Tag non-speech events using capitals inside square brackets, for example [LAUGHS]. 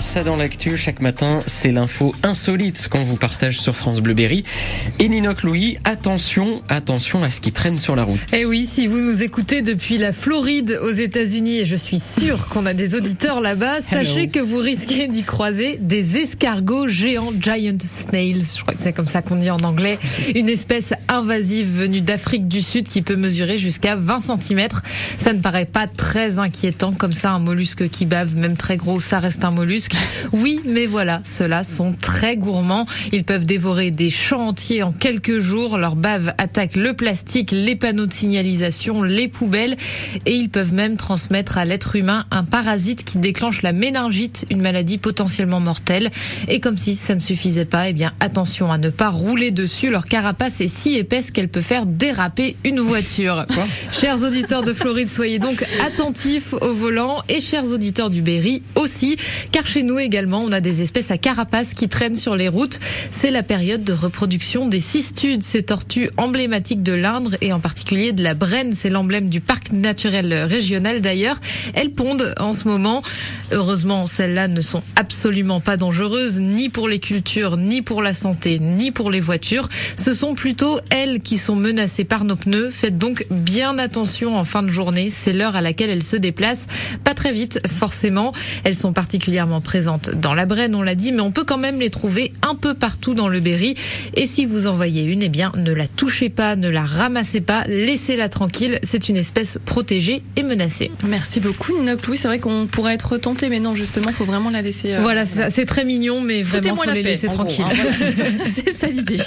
par ça dans l'actu. Chaque matin, c'est l'info insolite qu'on vous partage sur France Bleu Berry. Et Ninoc Louis, attention, attention à ce qui traîne sur la route. Eh oui, si vous nous écoutez depuis la Floride aux États-Unis, et je suis sûre qu'on a des auditeurs là-bas, sachez que vous risquez d'y croiser des escargots géants, giant snails. Je crois que c'est comme ça qu'on dit en anglais. Une espèce invasive venue d'Afrique du Sud qui peut mesurer jusqu'à 20 cm. Ça ne paraît pas très inquiétant comme ça, un mollusque qui bave, même très gros, ça reste un mollusque. Oui, mais voilà, ceux-là sont très gourmands. Ils peuvent dévorer des champs entiers en quelques jours. Leur bave attaque le plastique, les panneaux de signalisation, les poubelles et ils peuvent même transmettre à l'être humain un parasite qui déclenche la méningite, une maladie potentiellement mortelle. Et comme si ça ne suffisait pas, eh bien attention à ne pas rouler dessus. Leur carapace est si épaisse qu'elle peut faire déraper une voiture. Chers auditeurs de Floride, soyez donc attentifs au volant et chers auditeurs du Berry aussi, car chez nous également, on a des espèces à carapace qui traînent sur les routes. C'est la période de reproduction des cistudes, ces tortues emblématiques de l'Indre et en particulier de la Brenne. C'est l'emblème du parc naturel régional d'ailleurs. Elles pondent en ce moment. Heureusement, celles-là ne sont absolument pas dangereuses, ni pour les cultures, ni pour la santé, ni pour les voitures. Ce sont plutôt elles qui sont menacées par nos pneus. Faites donc bien attention en fin de journée. C'est l'heure à laquelle elles se déplacent. Pas très vite, forcément. Elles sont particulièrement présentes dans la Brenne, on l'a dit, mais on peut quand même les trouver un peu partout dans le Berry. Et si vous en voyez une, eh bien, ne la touchez pas, ne la ramassez pas, laissez-la tranquille. C'est une espèce protégée et menacée. Merci beaucoup, Ninoc Louis. C'est vrai qu'on pourrait être mais non, justement, faut vraiment la laisser. Voilà, c'est très mignon, mais vraiment, faut la les paix, laisser tranquilles. hein, voilà, [LAUGHS] c'est ça l'idée.